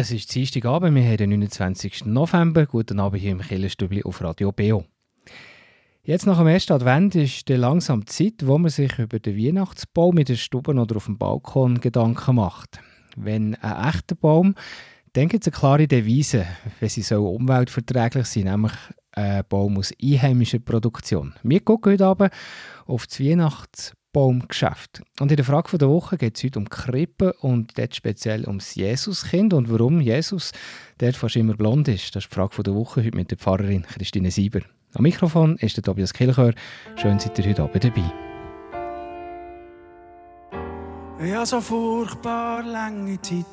Es ist Dienstagabend, wir haben den 29. November. Guten Abend hier im Killerstübli auf Radio BO. Jetzt nach dem ersten Advent ist dann langsam Zeit, wo man sich über den Weihnachtsbaum in der Stube oder auf dem Balkon Gedanken macht. Wenn ein echter Baum, dann gibt es eine klare Devise, wenn sie so umweltverträglich sind, nämlich ein Baum aus einheimischer Produktion. Wir gucken heute Abend auf das Weihnachts Baumgeschäft. Und in der Frage der Woche geht es heute um Krippe und dort speziell ums Jesuskind und warum Jesus dort fast immer blond ist. Das ist die Frage der Woche heute mit der Pfarrerin Christine Sieber. Am Mikrofon ist der Tobias Kilchör. Schön, seid ihr heute Abend dabei. Ja, so furchtbar lange Zeit.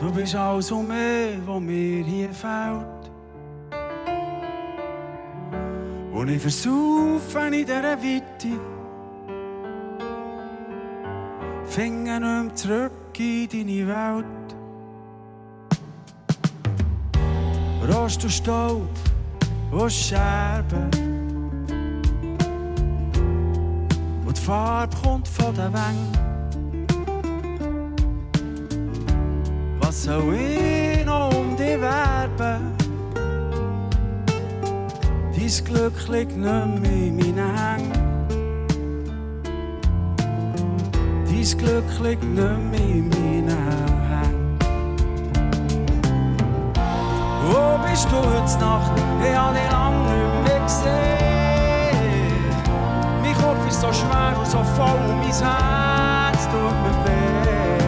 Du bist alles um mich, was mir hier fehlt. Und ich versaufe in dieser Weite. Finger nicht zurück in deine Welt. Rost und Staub und Scherben. Und die Farbe kommt von den Wängen. Was soll ich noch um dich werben? Dein Glück liegt nicht mehr in meinen Hängen. Dein Glück liegt nicht mehr in meinen Hängen. Wo bist du heute Nacht? Ich habe dich lange nicht mehr gesehen. Mein Kopf ist so schwer und so voll und mein Herz tut mir weh.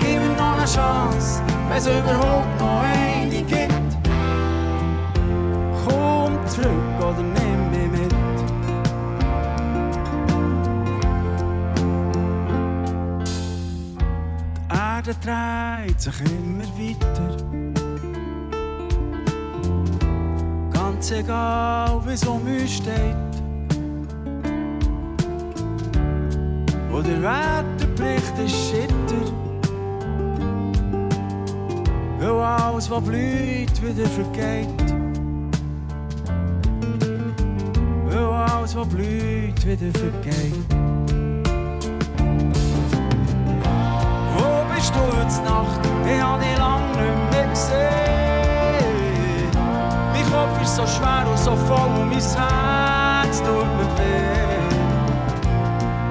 Gib mir noch eine Chance, wenn es überhaupt noch eine Erde dreht sich immer weiter. Ganz egal, wie es um uns steht. Wo der Wetterbericht ist schitter. Weil alles, was blüht, wieder vergeht. alles, was blüht, wieder vergeht. Nacht? Ich habe dich lange nicht mehr gesehen. Mein Kopf ist so schwer und so voll und mein Herz tut mir weh.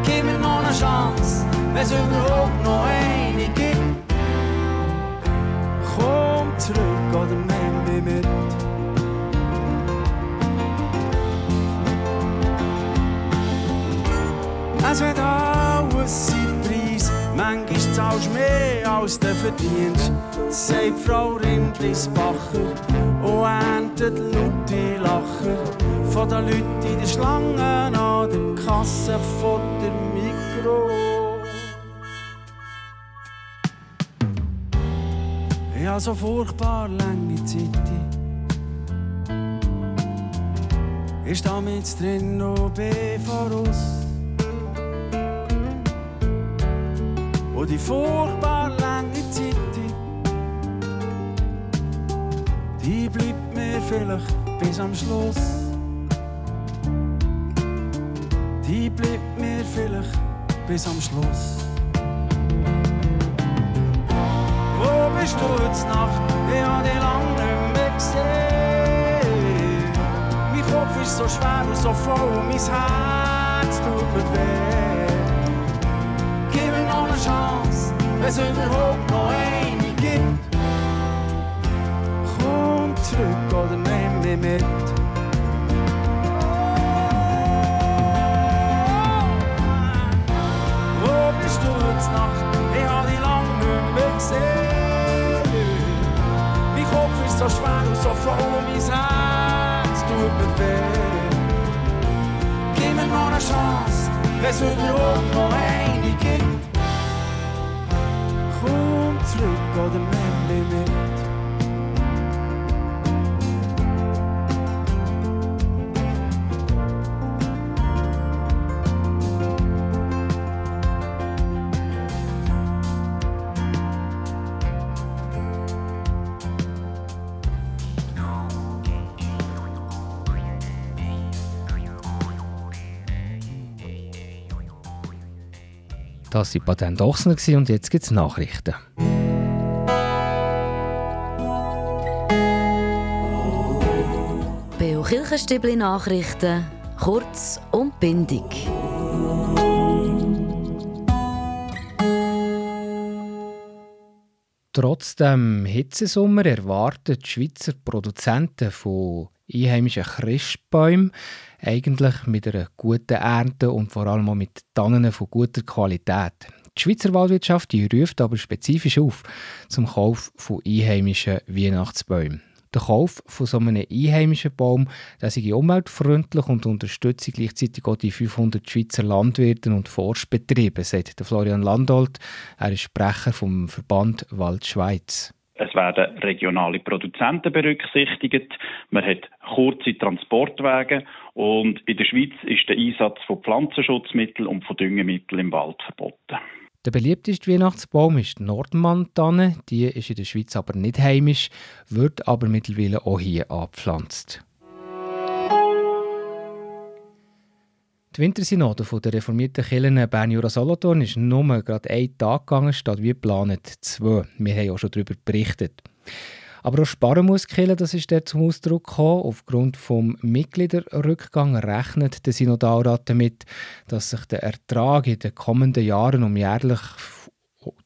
Gib mir noch eine Chance, wenn es überhaupt noch eine gibt. Komm zurück oder zahlst mehr als du verdienst, sagt Frau Rindlisbacher und erntet laute Lacher von den Leuten in der Schlange an der Kasse von der Mikro. Habe so furchtbar lange Zeit. Ich stehe mit drin und bin voraus. Und die furchtbar lange Zeit, die bleibt mir vielleicht bis am Schluss. Die bleibt mir vielleicht bis am Schluss. Wo bist du jetzt Nacht? Ich hab dich lang nicht mehr gesehen. Mein Kopf ist so schwer und so voll und mein Herz tut mir weh. Chance, es überhaupt noch eine gibt. Komm zurück oder nimm mich mit. Nacht? Ich hab dich lang nicht mehr gesehen. Mein Kopf ist so schwer und so voll und mein Herz tut mir weh. Gib mir noch eine Chance, wenn es überhaupt noch eine gibt. vad en mänlighet Das waren Patent Ochsner und jetzt gibt es Nachrichten. Kirchenstübli Nachrichten, kurz und bindig. Trotz dem Hitzesommer erwarten die Schweizer Produzenten von einheimischen Christbäumen eigentlich mit einer guten Ernte und vor allem auch mit Tannen von guter Qualität. Die Schweizer Waldwirtschaft die ruft aber spezifisch auf zum Kauf von einheimischen Weihnachtsbäumen. Der Kauf von so einem einheimischen Baum der sei umweltfreundlich und unterstütze gleichzeitig auch die 500 Schweizer Landwirte und Forstbetriebe, sagt Florian Landolt. Er ist Sprecher vom Verband Wald Schweiz. Es werden regionale Produzenten berücksichtigt. Man hat kurze Transportwege und in der Schweiz ist der Einsatz von Pflanzenschutzmitteln und von Düngemitteln im Wald verboten. Der beliebteste Weihnachtsbaum ist die Nordmann-Tanne. Die ist in der Schweiz aber nicht heimisch, wird aber mittlerweile auch hier angepflanzt. Die Wintersynode der reformierten Kirchen Bern-Jura-Solothurn ist nur gerade einen Tag gegangen, statt wie geplant zwei. Wir haben auch schon darüber berichtet. Aber auch Kirche, das ist der zum Ausdruck gekommen. Aufgrund des Mitgliederrückgangs rechnet der Synodalrat damit, dass sich der Ertrag in den kommenden Jahren um jährlich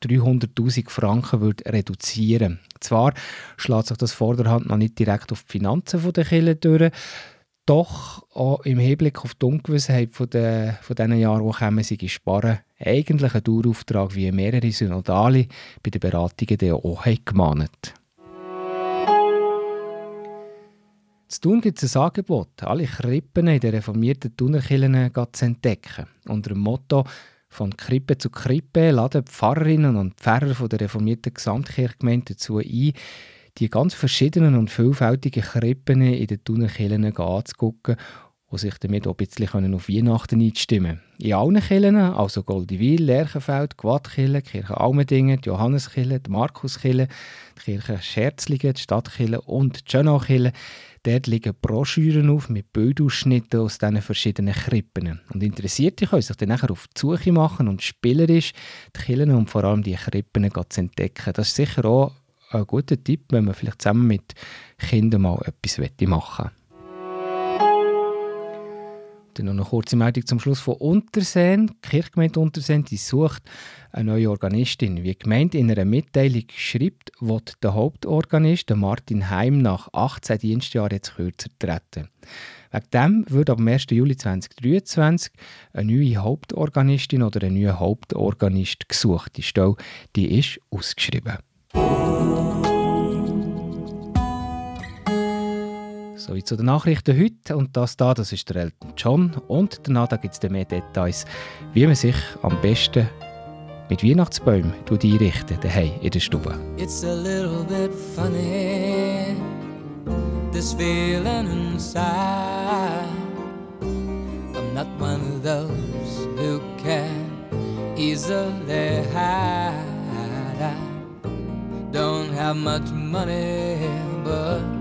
300.000 Franken wird reduzieren. Zwar schlägt sich das vorderhand noch nicht direkt auf die Finanzen der Kirche durch, doch auch im Hinblick auf die Ungewissheit von, den, von diesen Jahren, die kommen, sie sparen, eigentlich ein Dauerauftrag, wie mehrere Synodale bei den Beratungen auch gemahnt Zu tun gibt es ein Angebot, alle Krippen in den reformierten Thunerkirchen zu entdecken. Unter dem Motto «Von Krippe zu Krippe» laden Pfarrerinnen und Pfarrer der reformierten Gesamtkirchgemeinde dazu ein, die ganz verschiedenen und vielfältigen Krippen in den Thunerkirchen anzugucken und sich damit auch ein bisschen auf Weihnachten einstimmen In allen Kirchen, also Goldiwil, Lerchenfeld, Gwadtkirche, Kirche Almendingen, die Johanneskirche, die Markuskirche, die Kirche Scherzlingen, die Stadtkirche und die Schönachkirche, Dort liegen Broschüren auf mit Bildausschnitten aus diesen verschiedenen Krippen. Und Interessierte können sich dann nachher auf die Suche machen und spielerisch die Kirchen und vor allem die Krippen zu entdecken. Das ist sicher auch ein guter Tipp, wenn man vielleicht zusammen mit Kindern mal etwas machen möchte. Dann noch eine kurze Meldung zum Schluss von Unterseen. Die Kirchgemeinde Unterseen die sucht eine neue Organistin. Wie die Gemeinde in einer Mitteilung schreibt, wird der Hauptorganist Martin Heim nach 18 Dienstjahren jetzt kürzer treten. Wegen dem wird ab 1. Juli 2023 eine neue Hauptorganistin oder ein neuer Hauptorganist gesucht. Die Stelle die ist ausgeschrieben. Sowie zu den Nachrichten heute. Und das da, das ist der Elton John. Und danach gibt es mehr Details, wie man sich am besten mit Weihnachtsbäumen einrichten daheim in der Stube. It's a little bit funny, this feeling inside. I'm not one of those who can easily hide. I don't have much money, but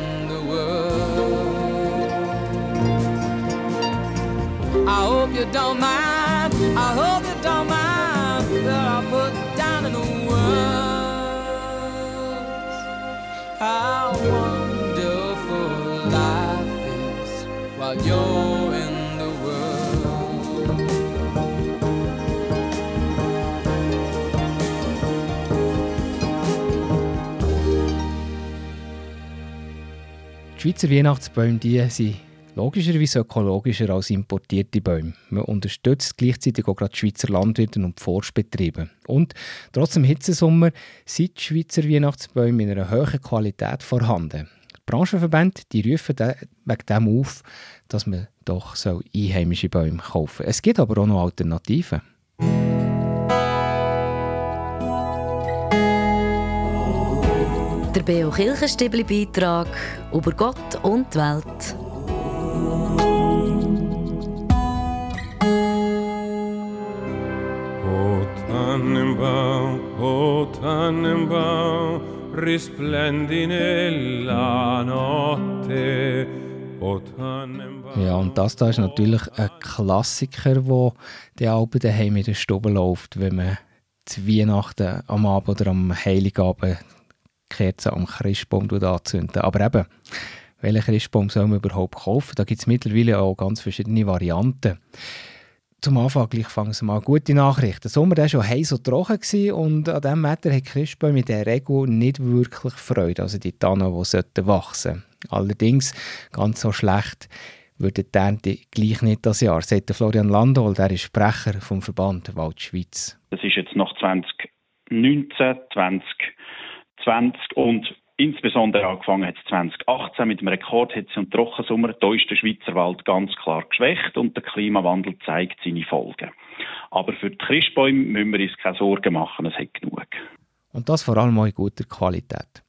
hope you don't mind. I hope you don't mind that I put down in the words. How wonderful life is while you're in the world. Die Schweizer Weihnachtsbäume die sind logischerweise ökologischer als importierte Bäume. Man unterstützt gleichzeitig auch gerade die Schweizer Landwirte und Forstbetriebe. Und trotz dem Hitzesommer sind die Schweizer Weihnachtsbäume in einer hohen Qualität vorhanden. Die Branchenverbände die rufen wegen dem auf, dass man doch so einheimische Bäume kaufen soll. Es gibt aber auch noch Alternativen. Der Beo Kirchenstibli Beitrag über Gott und die Welt. Tannenbaum, o Tannenbaum, risplendi nella notte. O Tannenbaum. Ja, und das da ist natürlich ein Klassiker, der die Alben daheim in der Stube läuft, wenn man zu Weihnachten am Abend oder am Heiligabend Kerzen am Christbaum anzünden. Aber eben, welchen Christbaum soll man überhaupt kaufen? Da gibt es mittlerweile auch ganz verschiedene Varianten. Zum Anfang gleich fangen wir mal gute Nachrichten. Der Sommer war schon heiß und trocken und an diesem Wetter hat Christbäume in der Regel nicht wirklich Freude, also die Tannen, die sollten wachsen Allerdings, ganz so schlecht würde die Ernte gleich nicht das Jahr, sagt Florian Landol, der ist Sprecher vom Verband Waldschweiz. Das ist jetzt nach 2019, 2020 und insbesondere angefangen hat es 2018 mit dem Rekordhitze und Trockensommer. Da ist der Schweizer Wald ganz klar geschwächt und der Klimawandel zeigt seine Folgen. Aber für die Christbäume müssen wir uns keine Sorgen machen, es hat genug. Und das vor allem auch in guter Qualität.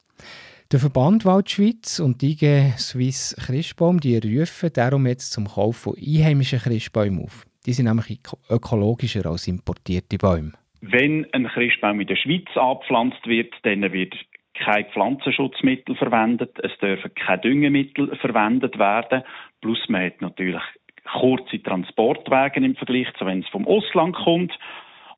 Der Verband Waldschweiz und die IG Swiss Christbaum die rufen darum jetzt zum Kauf von einheimischen Christbäumen auf. Die sind nämlich ökologischer als importierte Bäume. Wenn ein Christbaum in der Schweiz angepflanzt wird, dann wird kein Pflanzenschutzmittel verwendet, es dürfen keine Düngemittel verwendet werden, plus man hat natürlich kurze Transportwege im Vergleich zu wenn es vom Ausland kommt.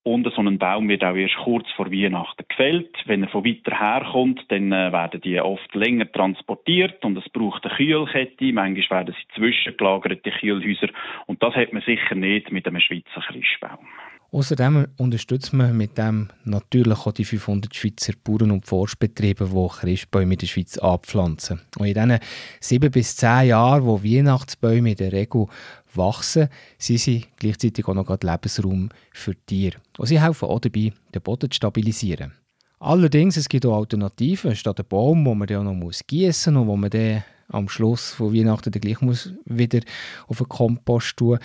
Und so ein Baum wird auch erst kurz vor Weihnachten gefällt. Wenn er von weiter her kommt, dann äh, werden die oft länger transportiert und es braucht eine Kühlkette. Manchmal werden sie zwischengelagerte Kühlhäuser. Und das hat man sicher nicht mit einem Schweizer Christbaum. Außerdem unterstützt man mit dem natürlich auch die 500 Schweizer Bauern und Forstbetriebe, die Christbäume in der Schweiz anpflanzen. Und in diesen sieben bis zehn Jahren, wo Weihnachtsbäume in der Regel wachsen, sind sie gleichzeitig auch noch Lebensraum für Tiere. Und sie helfen auch dabei, den Boden zu stabilisieren. Allerdings, es gibt auch Alternativen. Statt einem Baum, wo man dann noch gießen muss und wo man dann am Schluss von Weihnachten dann gleich muss wieder auf den Kompost tun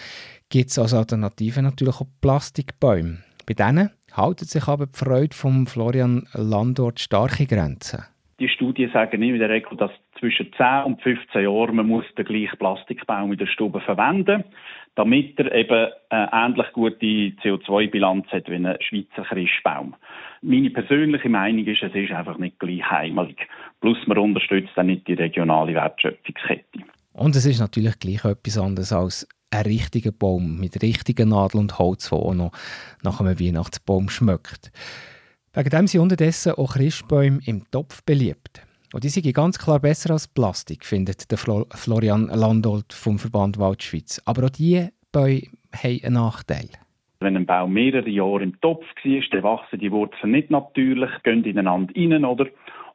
gibt es als Alternative natürlich auch Plastikbäume. Bei denen haltet sich aber die Freude von Florian Landort starke Grenzen. die Studien sagen in der Regel, dass zwischen 10 und 15 Jahren man muss den gleichen Plastikbaum in der Stube verwenden damit er eben eine ähnlich gute CO2-Bilanz hat wie ein Schweizer Christbaum. Meine persönliche Meinung ist, es ist einfach nicht gleich heimelig. Plus man unterstützt dann nicht die regionale Wertschöpfungskette. Und es ist natürlich gleich etwas anderes als ein richtiger Baum mit richtigen Nadeln und Holz, der auch noch nach einem Weihnachtsbaum schmeckt. Wegen dem sind unterdessen auch Christbäume im Topf beliebt. Und die sind ganz klar besser als Plastik, findet der Florian Landolt vom Verband Waldschweiz. Aber auch diese Bäume haben einen Nachteil. Wenn ein Baum mehrere Jahre im Topf war, dann wachsen die Wurzeln nicht natürlich, gehen ineinander rein, oder?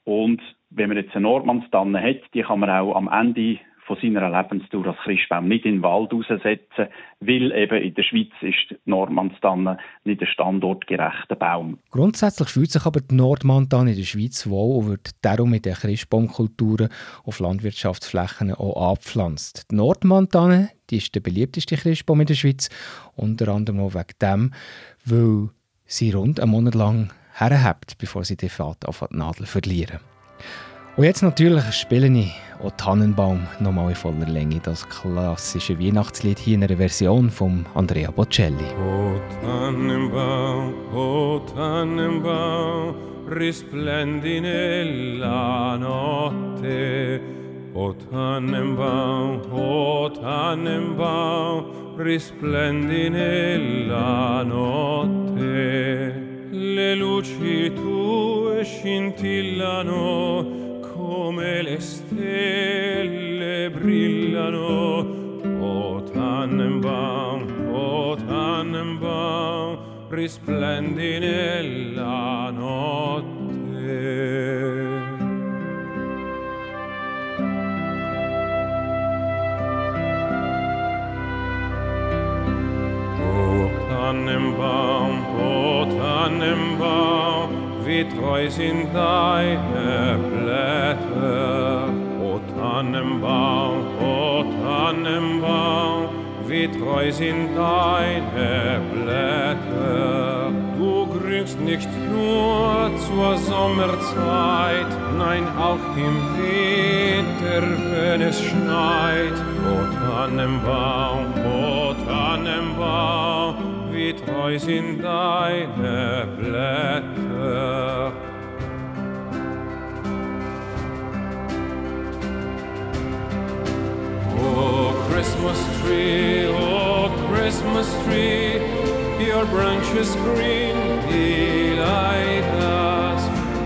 Und wenn man jetzt eine Nordmannstanne hat, die kann man auch am Ende von seiner Lebensdauer als Christbaum nicht in den Wald raussetzen, weil eben in der Schweiz ist die Nordmantanne nicht ein standortgerechter Baum. Grundsätzlich fühlt sich aber die Nordmantanne in der Schweiz wohl und wird darum mit den Christbaumkulturen auf Landwirtschaftsflächen auch abgepflanzt. Die Nordmantanne die ist der beliebteste Christbaum in der Schweiz, unter anderem auch wegen dem, weil sie rund einen Monat lang herhabt, bevor sie die Fahrt auf die Nadel verlieren. Und jetzt natürlich spiele ich auch Tannenbaum nochmal in voller Länge, das klassische Weihnachtslied hier in einer Version von Andrea Bocelli. O Tannenbaum, o Tannenbaum, risplendi nella notte. O Tannenbaum, o Tannenbaum, risplendi nella notte. Le luci tue scintillano come le stelle brillano o Tannenbaum o Tannenbaum risplendi nella notte. O Tannenbaum o Tannenbaum wie treu sind deine Blätter. O Tannenbaum, o Tannenbaum, wie treu sind deine Blätter. Du grünst nicht nur zur Sommerzeit, nein auch im Winter, wenn es schneit. O Tannenbaum, o Tannenbaum, wie treu sind deine Blätter. Oh, Christmas tree, oh, Christmas tree, your branches green delight us.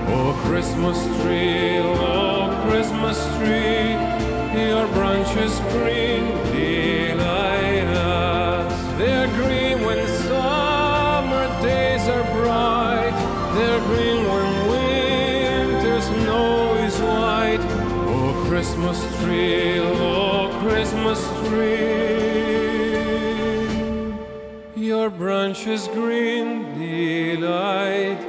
Oh, Christmas tree, oh, Christmas tree, your branches green delight us. They're green Christmas tree, oh, Christmas tree. Your branches green delight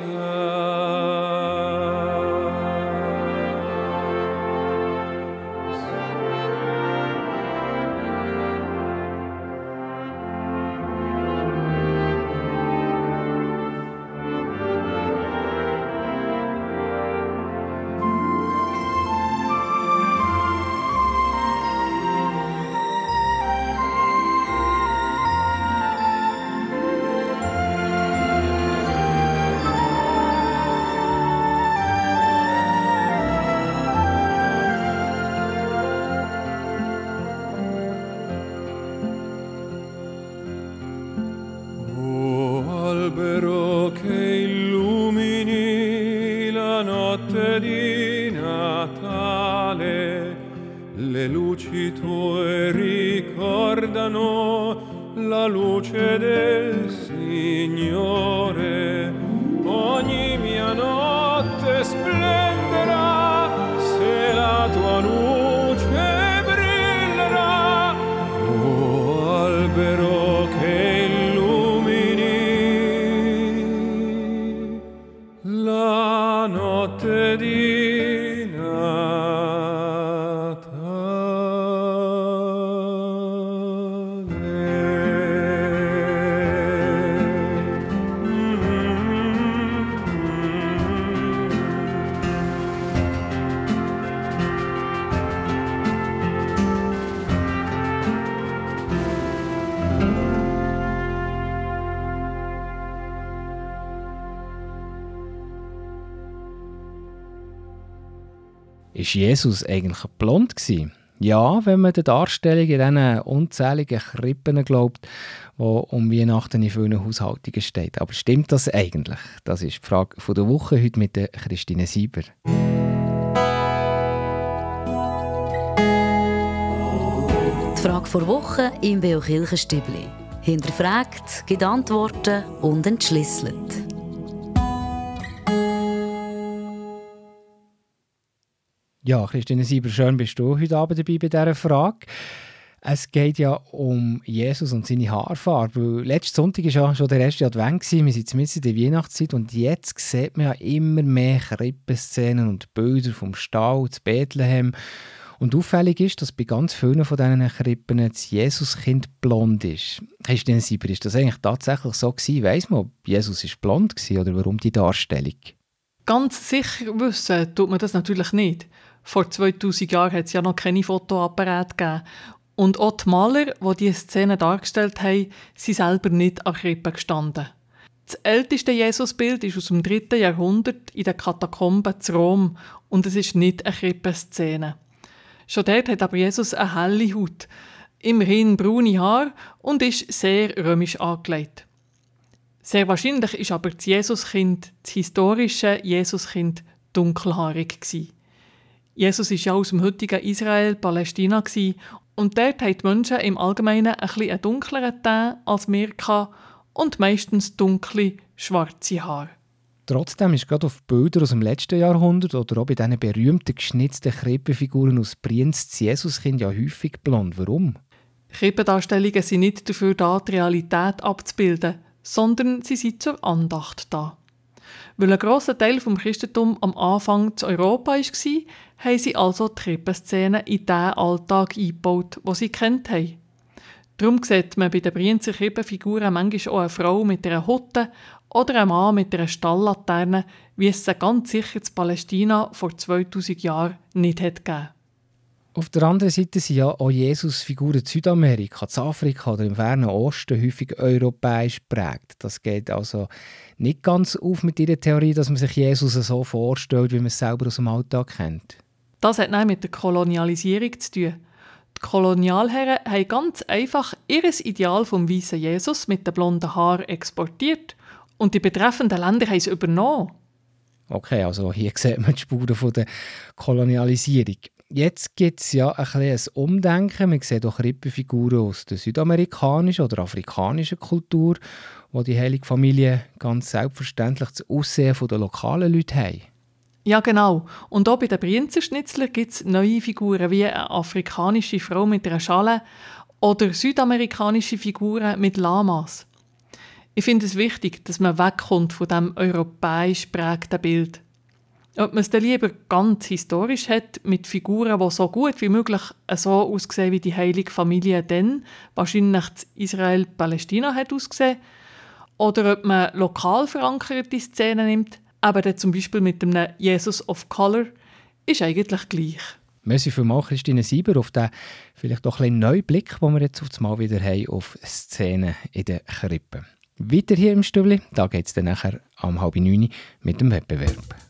Ist Jesus eigentlich blond gewesen? Ja, wenn man der Darstellung in diesen unzähligen Krippen glaubt, wo um Weihnachten in vielen Haushaltungen steht. Aber stimmt das eigentlich? Das ist die Frage der Woche heute mit der Christine Sieber. Die Frage der Woche im Beo Kirchenstübli. Hinterfragt, gibt Antworten und entschlüsselt. Ja, Christine Sieber, schön bist du heute Abend dabei bei dieser Frage. Es geht ja um Jesus und seine Haarfarbe. Letzten Sonntag war ja schon der erste Advent. Wir sind mitten in der Weihnachtszeit und jetzt sieht man ja immer mehr Krippenszenen und Bilder vom Stall zu Bethlehem. Und auffällig ist, dass bei ganz vielen von diesen Krippen das Jesuskind blond ist. Christine Sieber, ist das eigentlich tatsächlich so gewesen? Weiss man, ob Jesus ist blond war oder warum die Darstellung? Ganz sicher wissen tut man das natürlich nicht. Vor 2000 Jahren hat es ja noch keine Fotoapparate gegeben. Und auch die Maler, die diese Szene dargestellt haben, sind selber nicht an Krippen gestanden. Das älteste Jesusbild ist aus dem 3. Jahrhundert in den Katakomben zu Rom und es ist nicht eine Krippenszene. Schon dort hat aber Jesus eine helle Haut, immerhin braune Haar und ist sehr römisch angelegt. Sehr wahrscheinlich ist aber das Jesuskind, das historische Jesuskind, dunkelhaarig gewesen. Jesus ist ja aus dem heutigen Israel, Palästina und dort haben die Menschen im Allgemeinen ein bisschen einen dunkleren Teint als wir und meistens dunkle, schwarze Haare. Trotzdem ist gerade auf Bildern aus dem letzten Jahrhundert oder auch bei diesen berühmten geschnitzten Krippenfiguren aus Brienz das Jesuskind ja häufig blond. Warum? Krippendarstellungen sind nicht dafür da, die Realität abzubilden, sondern sie sind zur Andacht da. Weil ein grosser Teil vom Christentum am Anfang zu Europa war, haben sie also die Krippenszene in den Alltag eingebaut, den sie kennt haben. Darum sieht man bei den Brienzer Krippenfiguren manchmal auch eine Frau mit einer Hutte oder ein Mann mit einer Stalllaterne, wie es sie ganz sicher zu Palästina vor 2000 Jahren nicht hat gegeben. Auf der anderen Seite sind ja auch Jesus-Figuren in Südamerika, in Afrika oder im fernen Osten häufig europäisch prägt. Das geht also nicht ganz auf mit ihrer Theorie, dass man sich Jesus so vorstellt, wie man es selber aus dem Alltag kennt. Das hat nein mit der Kolonialisierung zu tun. Die Kolonialherren haben ganz einfach ihr Ideal vom weißen Jesus mit den blonden Haaren exportiert und die betreffenden Länder haben es übernommen. Okay, also hier sieht man die Spuren von der Kolonialisierung. Jetzt gibt es ja ein kleines Umdenken. Man sieht auch Rippenfiguren aus der südamerikanischen oder afrikanischen Kultur, wo die Heilige Familie ganz selbstverständlich das Aussehen der lokalen Leute haben. Ja, genau. Und auch bei den Brienzer gibt es neue Figuren wie eine afrikanische Frau mit einer Schale oder südamerikanische Figuren mit Lamas. Ich finde es wichtig, dass man wegkommt von dem europäisch prägten Bild. Ob man es dann lieber ganz historisch hat, mit Figuren, die so gut wie möglich so aussehen, wie die heilige Familie dann wahrscheinlich Israel-Palästina hat ausgesehen, oder ob man lokal verankerte Szenen nimmt, eben zum Beispiel mit dem Jesus of Color, ist eigentlich gleich. Merci vielmals, Christine Sieber, auf den vielleicht doch ein neuen Blick, den wir jetzt auf das Mal wieder haben auf Szenen in der Krippe. Weiter hier im Stübli, da geht es dann nachher um halb neun mit dem Wettbewerb.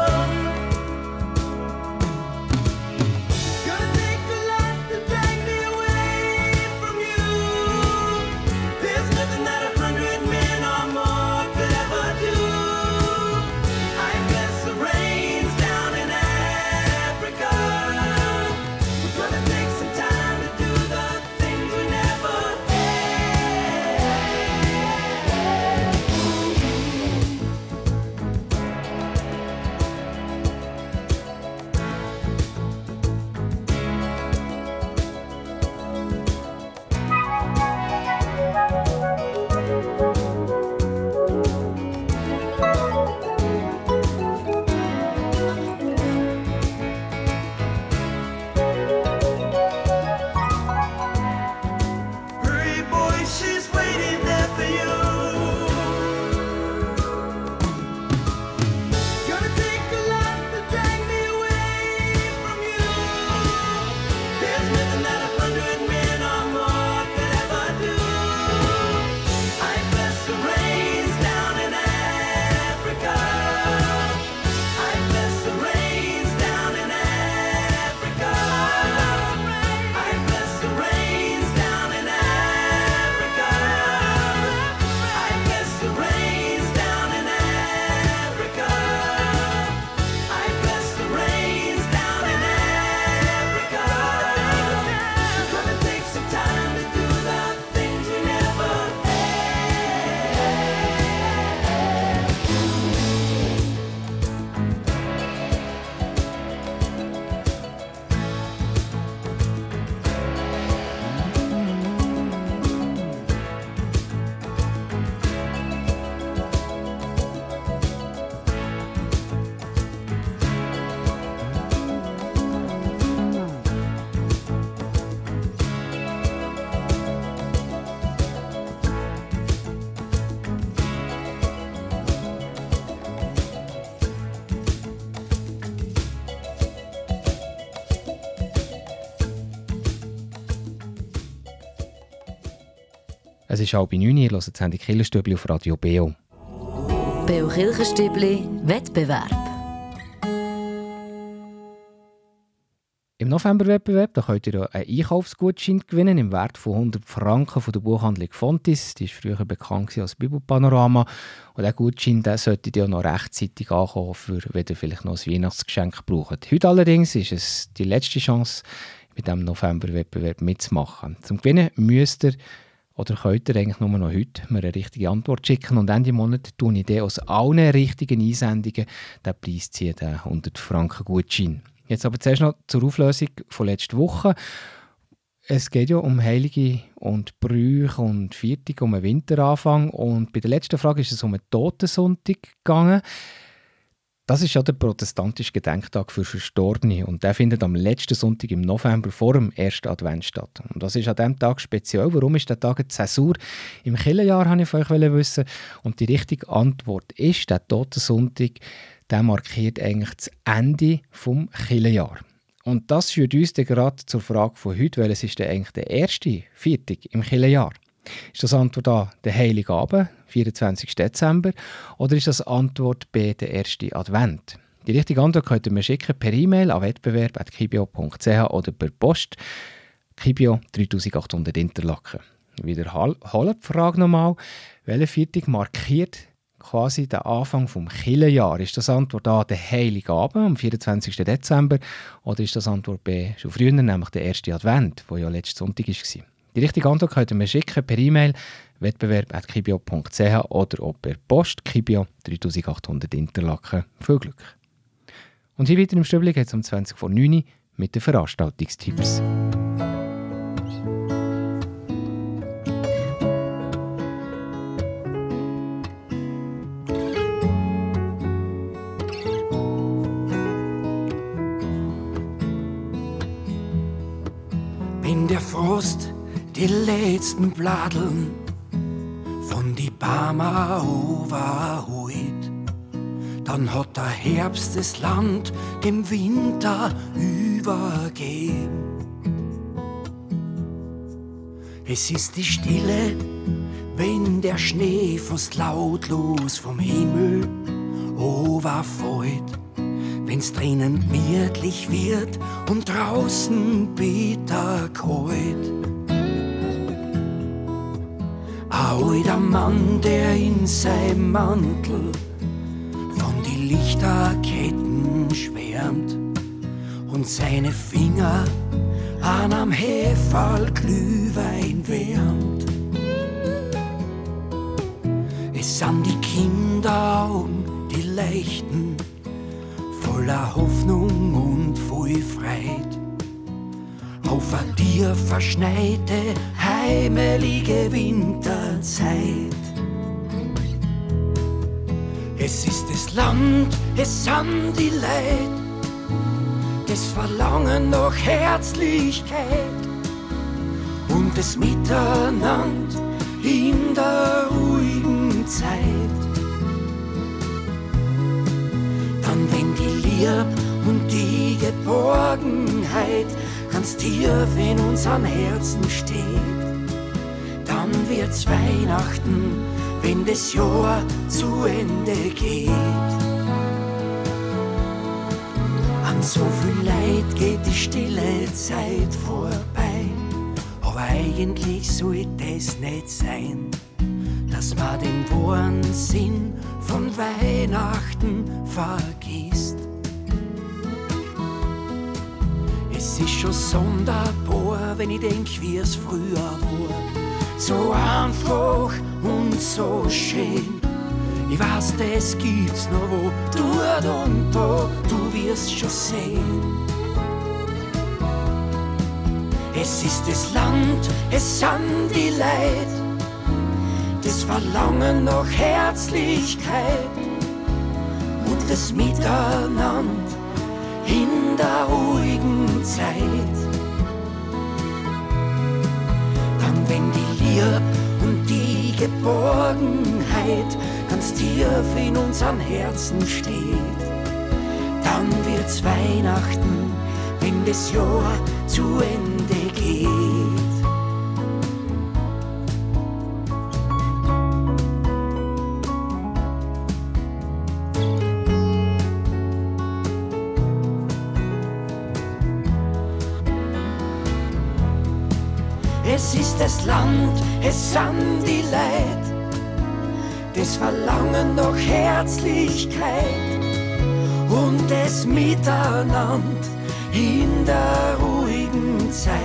Ist halb neun, ihr hört die Killerstübli auf Radio Beo. Beo Kirchenstübli Wettbewerb. Im November-Wettbewerb könnt ihr einen Einkaufsgutschein gewinnen im Wert von 100 Franken von der Buchhandlung Fontis. Die war früher bekannt als Bibelpanorama. Und dieser Gutschein den solltet ihr noch rechtzeitig ankommen, für wenn ihr vielleicht noch ein Weihnachtsgeschenk braucht. Heute allerdings ist es die letzte Chance, mit diesem November-Wettbewerb mitzumachen. Zum Gewinnen müsst ihr oder könnt ihr eigentlich nur noch heute mir eine richtige Antwort schicken und Ende Monat tue ich dann aus allen richtigen Einsendungen den Preis ziehen, den 100 Franken Gutschein. Jetzt aber zuerst noch zur Auflösung von letzter Woche. Es geht ja um Heilige und Brüche und Viertig, um einen Winteranfang. Und bei der letzten Frage ist es um einen Totensonntag gegangen. Das ist ja der protestantische Gedenktag für Verstorbene und der findet am letzten Sonntag im November vor dem ersten Advent statt. Und das ist an diesem Tag speziell. Warum ist der Tag eine Zäsur im Killenjahr, habe ich von euch wissen. Und die richtige Antwort ist, der Totensonntag, der markiert eigentlich das Ende vom Killenjahr. Und das führt uns dann gerade zur Frage von heute, weil es ist eigentlich der erste Viertag im Killenjahr. Ist das Antwort A der Heilige Abend, 24. Dezember, oder ist das Antwort B der erste Advent? Die richtige Antwort könnt ihr mir schicken per E-Mail an wettbewerb.kibio.ch oder per Post Kibio 3800 Interlaken. Wiederholen die Frage nochmal. Welche Viertag markiert quasi den Anfang vom Killenjahr? Ist das Antwort A der Heilige Abend am 24. Dezember oder ist das Antwort B schon früher, nämlich der erste Advent, der ja letzten Sonntag war? Die richtige Antwort könnt ihr mir schicken per E-Mail wettbewerb.kibio.ch oder auch per Post Kibio 3800 Interlaken. Viel Glück! Und hier weiter im Stübli geht es um 20 vor 9 Uhr mit den Veranstaltungstipps. Wenn der Frost letzten Bladeln von die Barmer overholt. Dann hat der Herbst das Land dem Winter übergeben. Es ist die Stille, wenn der Schnee fast lautlos vom Himmel overfällt. Wenn's drinnen gemütlich wird und draußen bitter kalt. Alter Mann, der in seinem Mantel von die Lichterketten schwärmt und seine Finger an am Heferl Glühwein wärmt. Es sind die Kinderaugen, die leichten, voller Hoffnung und voll Freit. Auf a dir verschneite, heimelige Winterzeit. Es ist das Land, es sind die Leid, das Verlangen nach Herzlichkeit und das Miteinander in der ruhigen Zeit. Dann wenn die Lieb und die Geborgenheit ganz tief in unseren Herzen steht, wird's Weihnachten, wenn das Jahr zu Ende geht. An so viel Leid geht die stille Zeit vorbei, aber eigentlich sollte es nicht sein, dass man den wahren Sinn von Weihnachten vergisst. Es ist schon sonderbar, wenn ich denk, wie es früher war. So einfach und so schön. Ich weiß, das gibt's noch wo, dort und da, du wirst schon sehen. Es ist das Land, es sind die Leid, das Verlangen nach Herzlichkeit und das Miteinander in der ruhigen Zeit. Dann, wenn die Lieb und die Geborgenheit ganz tief in unseren Herzen steht, dann wird's Weihnachten, wenn das Jahr zu Ende geht. Es ist das Land, es sind die Leid, das Verlangen nach Herzlichkeit und das Miteinander in der ruhigen Zeit.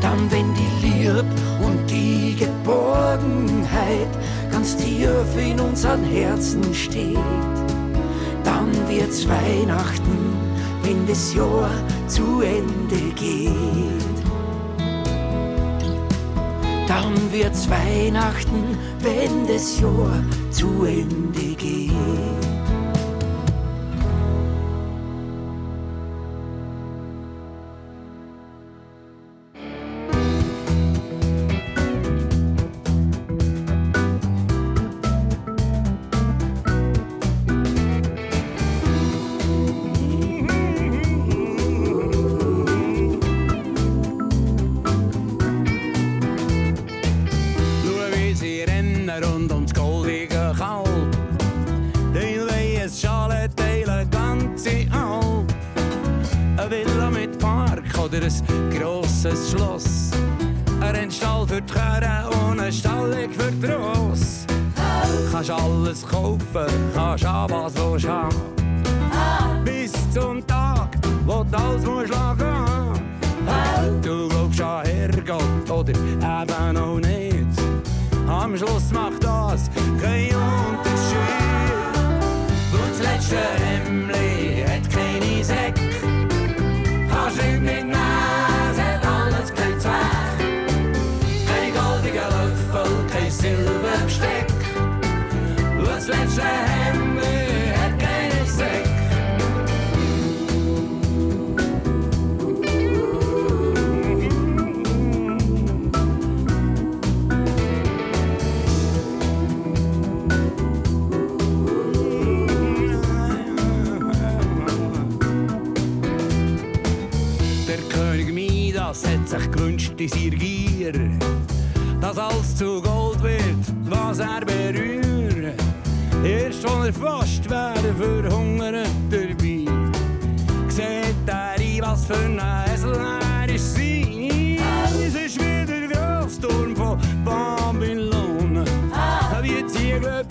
Dann, wenn die Lieb und die Geborgenheit ganz tief in unseren Herzen steht, dann wird's Weihnachten, wenn das Jahr zu Ende geht. Dann wird's Weihnachten, wenn das Jahr zu Ende geht. Sich gewünscht in seiner Gier, dass alles zu Gold wird, was er berührt. Erst als er fast wäre verhungert dabei, sieht er ein, was für ein Esel er ist sein. Es ist wieder der Grossturm von Babylon, wie Ziegel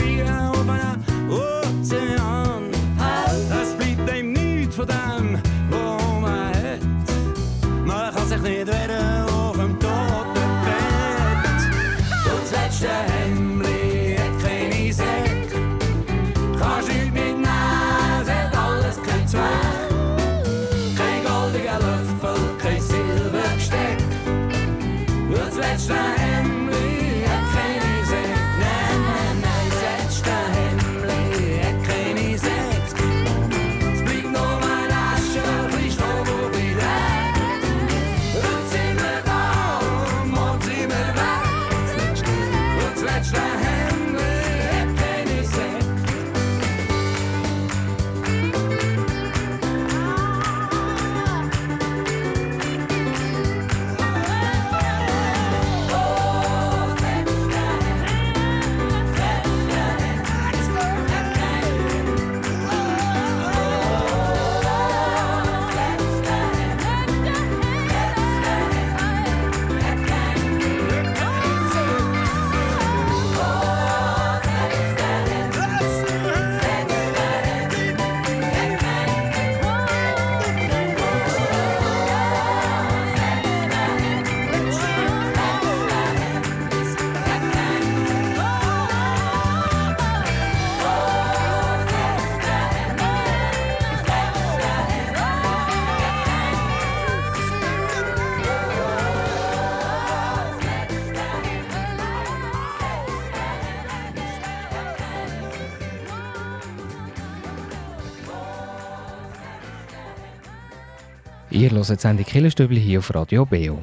Jetzt die Killerstübli hier auf Radio Beo.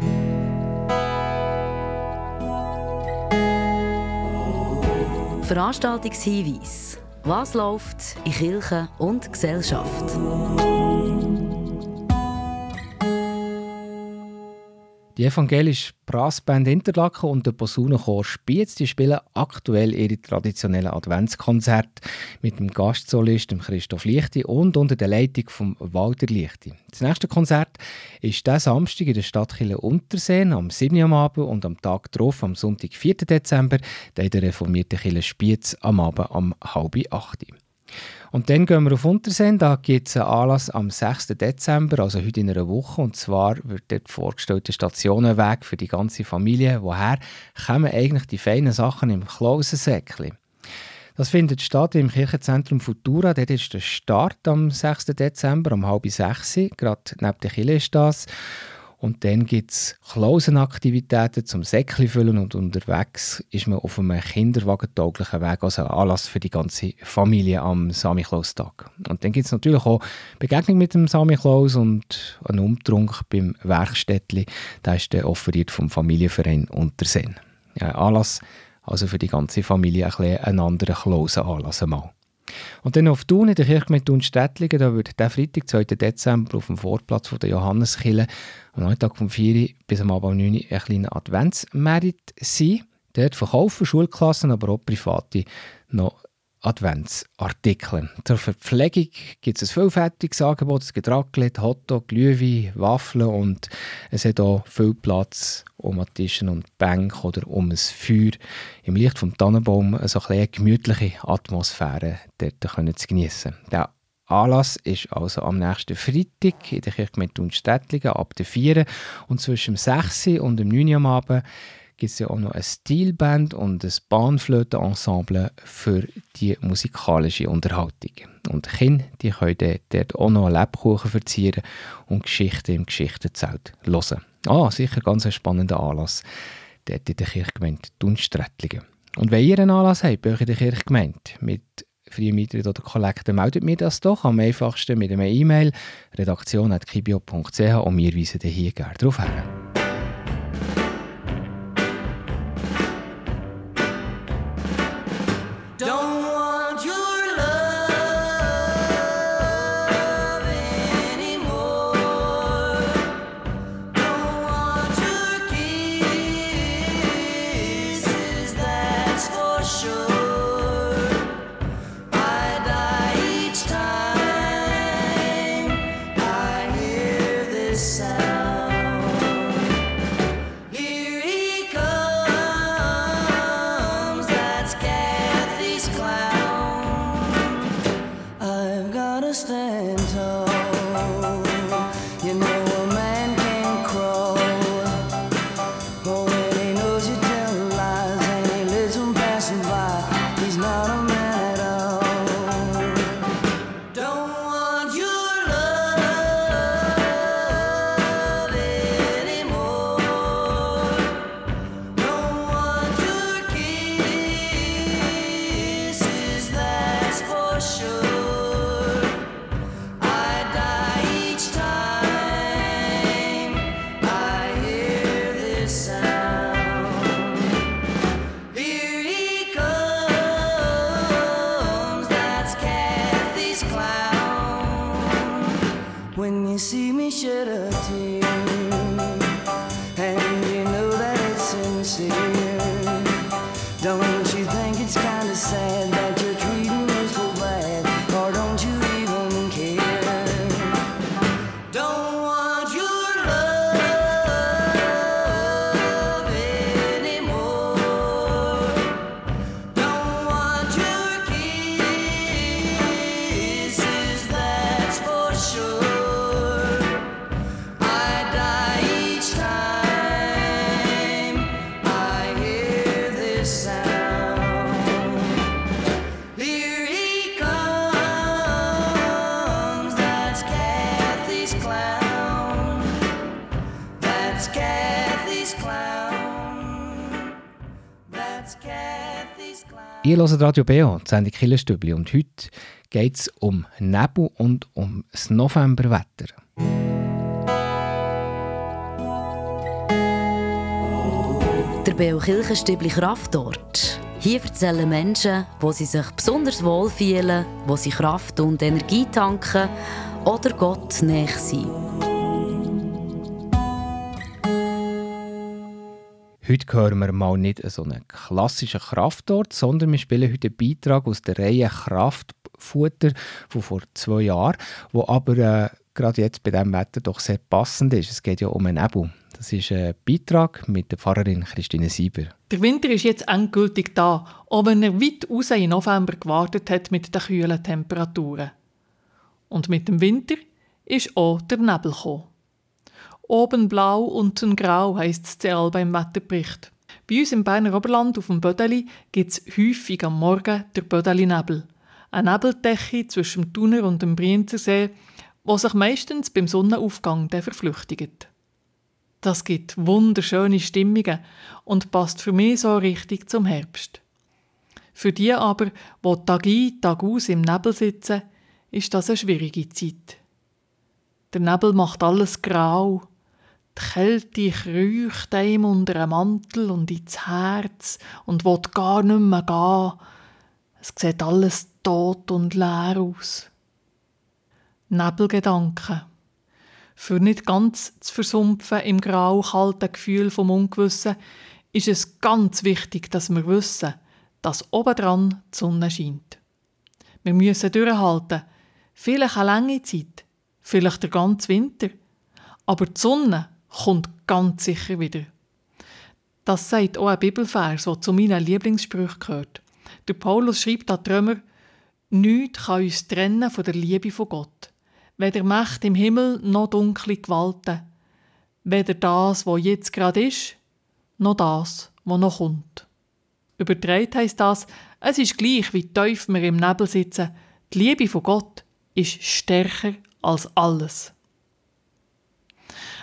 Veranstaltungshinweis. Was läuft in Kirche und Gesellschaft? Die evangelische Brassband Interlaken und der Posaunenchor Spiez die spielen aktuell ihre traditionellen Adventskonzerte mit dem Gastsolist Christoph Lichti und unter der Leitung von Walter Lichti. Das nächste Konzert ist diesen Samstag in der Stadtkirche Unterseen am 7. Uhr am Abend und am Tag darauf, am Sonntag, 4. Dezember, in der reformierten Kirche Spiez am Abend um halb acht. Und dann gehen wir auf Unterseen. Da gibt es einen Anlass am 6. Dezember, also heute in einer Woche. Und zwar wird dort vorgestellt der Stationenweg für die ganze Familie. Woher kommen eigentlich die feinen Sachen im Klausensäckchen? Das findet statt im Kirchenzentrum Futura. Dort ist der Start am 6. Dezember um halb sechs. Gerade neben der Kirche ist das. Und dann gibt es Klausenaktivitäten zum Säckchen füllen und unterwegs ist man auf einem kinderwagentauglichen Weg, also Anlass für die ganze Familie am Samichlaustag. Und dann gibt es natürlich auch Begegnung mit dem Samichlaus und einen Umtrunk beim Werkstättli. Der ist dann offeriert vom Familienverein Unterseen. Ja, ein Anlass also für die ganze Familie ein, bisschen ein anderer Klausenanlass einmal. Und dann auf Thun, in der Kirchgemeinde Thun-Städtlingen, da wird der Freitag, 2. Dezember, auf dem Vorplatz von der Johanneskirche am Nachmittag vom 4 bis am Abend 9 Uhr ein kleiner Adventsmerit sein. Dort verkaufen Schulklassen, aber auch Private noch Adventsartikel. Zur Verpflegung gibt es ein vielfältiges Angebot. Es gibt Raclette, Hotdog, Glühwein, Waffeln und es hat auch viel Platz um Tischen und Bänke oder um ein Feuer im Licht vom Tannenbaum so eine gemütliche Atmosphäre dort können zu genießen. Der Anlass ist also am nächsten Freitag in der Kirchgemeinde Thun-Städtlingen ab der 4 und zwischen dem 6 und dem 9 Uhr am Abend gibt es ja auch noch eine Stilband und ein Bahnflötenensemble für die musikalische Unterhaltung. Und die Kinder die können dort auch noch Lebkuchen verzieren und Geschichten im Geschichtenzelt hören. Ah, sicher ganz ein spannender Anlass dort in der Kirchgemeinde Thun-Strättlingen. Und wenn ihr einen Anlass habt bei euch in der Kirchgemeinde mit freiem Eintritt oder Kollekten, meldet mir das doch am einfachsten mit einer E-Mail redaktion.kibio.ch und wir weisen hier gerne darauf hin. Ihr hört Radio BO, die Sendung Killerstübli, und heute geht es um Nebel und um das Novemberwetter. Der Beo Kirchenstübli Kraftort. Hier erzählen Menschen, wo sie sich besonders wohl fühlen, wo sie Kraft und Energie tanken oder Gott näher sind. Heute hören wir mal nicht so einen klassischen Kraftort, sondern wir spielen heute einen Beitrag aus der Reihe Kraftfutter von vor zwei Jahren, wo aber äh, gerade jetzt bei diesem Wetter doch sehr passend ist. Es geht ja um einen Nebel. Das ist ein Beitrag mit der Pfarrerin Christine Sieber. Der Winter ist jetzt endgültig da, auch wenn er weit raus im November gewartet hat mit den kühlen Temperaturen. Und mit dem Winter ist auch der Nebel gekommen. Oben blau, unten grau heisst es zuerst beim Wetterbericht. Bei uns im Berner Oberland auf dem Bödeli gibt es häufig am Morgen der Bödeli-Nebel. Eine Nebeldecke zwischen dem Thuner und dem Brienzersee, wo sich meistens beim Sonnenaufgang verflüchtigt. Das gibt wunderschöne Stimmungen und passt für mich so richtig zum Herbst. Für die aber, wo Tag ein, Tag aus im Nebel sitzen, ist das eine schwierige Zeit. Der Nebel macht alles grau. Die Kälte kreucht einem unter einen Mantel und ins Herz und will gar nicht mehr gehen. Es sieht alles tot und leer aus. Nebelgedanken. Für nicht ganz zu versumpfen im grau kalten Gefühl vom Ungewissen ist es ganz wichtig, dass wir wissen, dass obendran die Sonne scheint. Wir müssen durchhalten, vielleicht eine lange Zeit, vielleicht der ganze Winter, aber die Sonne kommt ganz sicher wieder. Das sagt auch ein Bibelvers, der zu meinen Lieblingssprüchen gehört. Der Paulus schreibt an Römer, Nichts kann uns trennen von der Liebe von Gott. Weder Macht im Himmel noch dunkle Gewalten. Weder das, wo jetzt gerade ist, noch das, wo noch kommt. Übertreibt heisst das, es ist gleich, wie tief wir im Nebel sitzen. Die Liebe von Gott ist stärker als alles.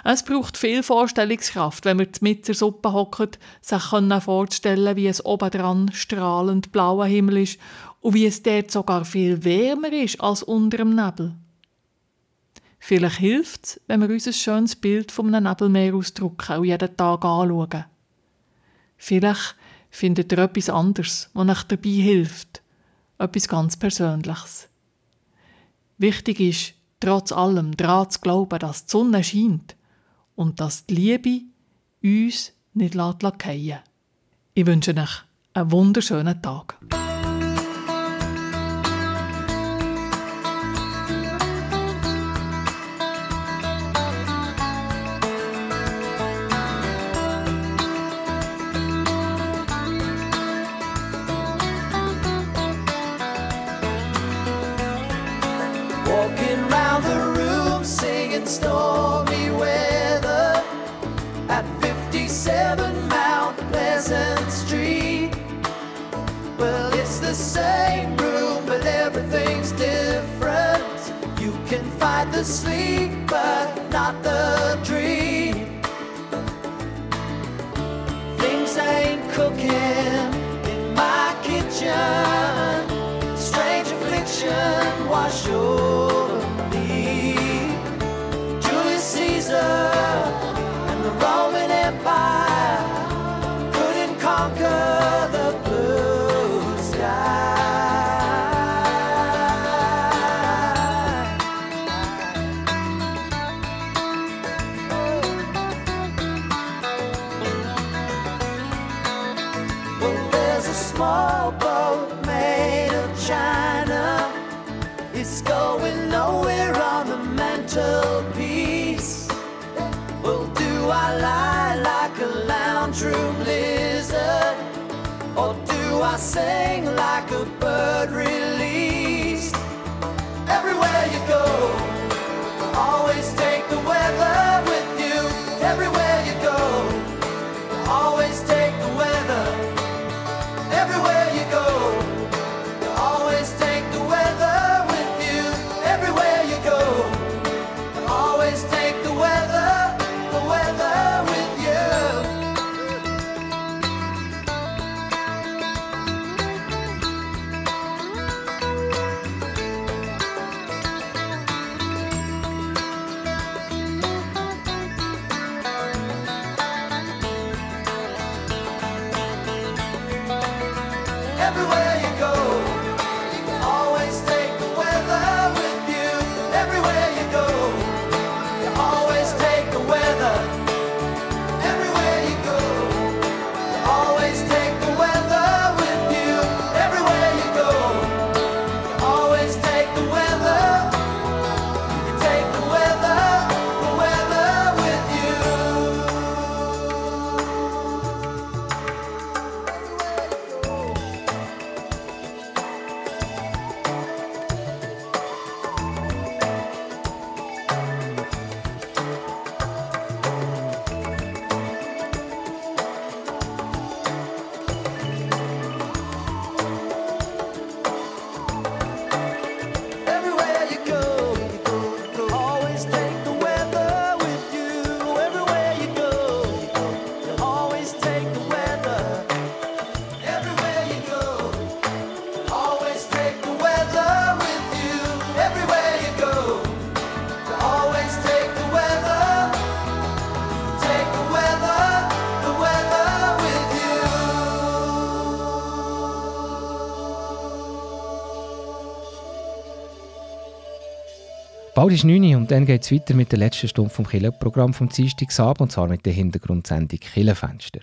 Es braucht viel Vorstellungskraft, wenn wir mit der Suppe hocken, sich vorzustellen, wie es obendran strahlend blauer Himmel ist und wie es dort sogar viel wärmer ist als unter dem Nebel. Vielleicht hilft es, wenn wir uns ein schönes Bild vom Nebelmeer ausdrucken und jeden Tag anschauen. Vielleicht findet ihr etwas anderes, was euch dabei hilft. Etwas ganz Persönliches. Wichtig ist, trotz allem daran zu glauben, dass die Sonne scheint und dass die Liebe uns nicht fallen lässt. Ich wünsche euch einen wunderschönen Tag. Sleep, but not the Bald ist 9 Uhr und dann geht es weiter mit der letzten Stunde vom Killenprogramm vom Dienstagsabend und zwar mit der Hintergrundsendung Killenfenster.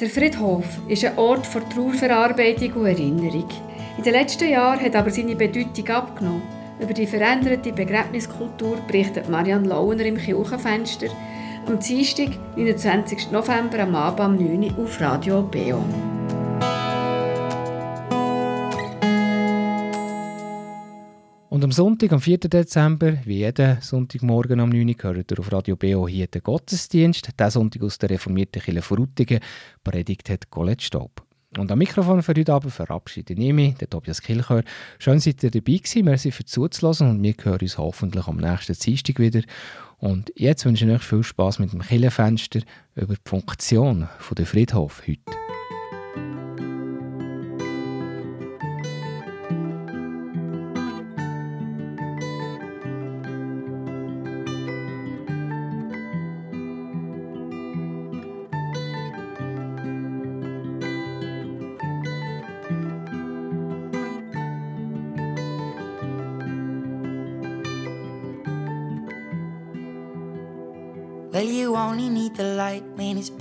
Der Friedhof ist ein Ort für Trauerverarbeitung und Erinnerung. In den letzten Jahren hat aber seine Bedeutung abgenommen. Über die veränderte Begräbniskultur berichtet Marianne Launer im Kirchenfenster am Dienstag, 29. November am Abend um 9 Uhr auf Radio Beo. Am Sonntag, am 4. Dezember, wie jeden Sonntagmorgen am 9 Uhr, hört ihr auf Radio BO hier den Gottesdienst. Diesen Sonntag aus der reformierten Kirche Frutigen. Predigt hat Colette Staub. Und am Mikrofon für heute Abend verabschiede ich mich, der Tobias Kilchör. Schön, seid ihr dabei gewesen. Merci fürs Zuzuhören und wir hören uns hoffentlich am nächsten Dienstag wieder. Und jetzt wünsche ich euch viel Spass mit dem Killenfenster über die Funktion der Friedhof heute.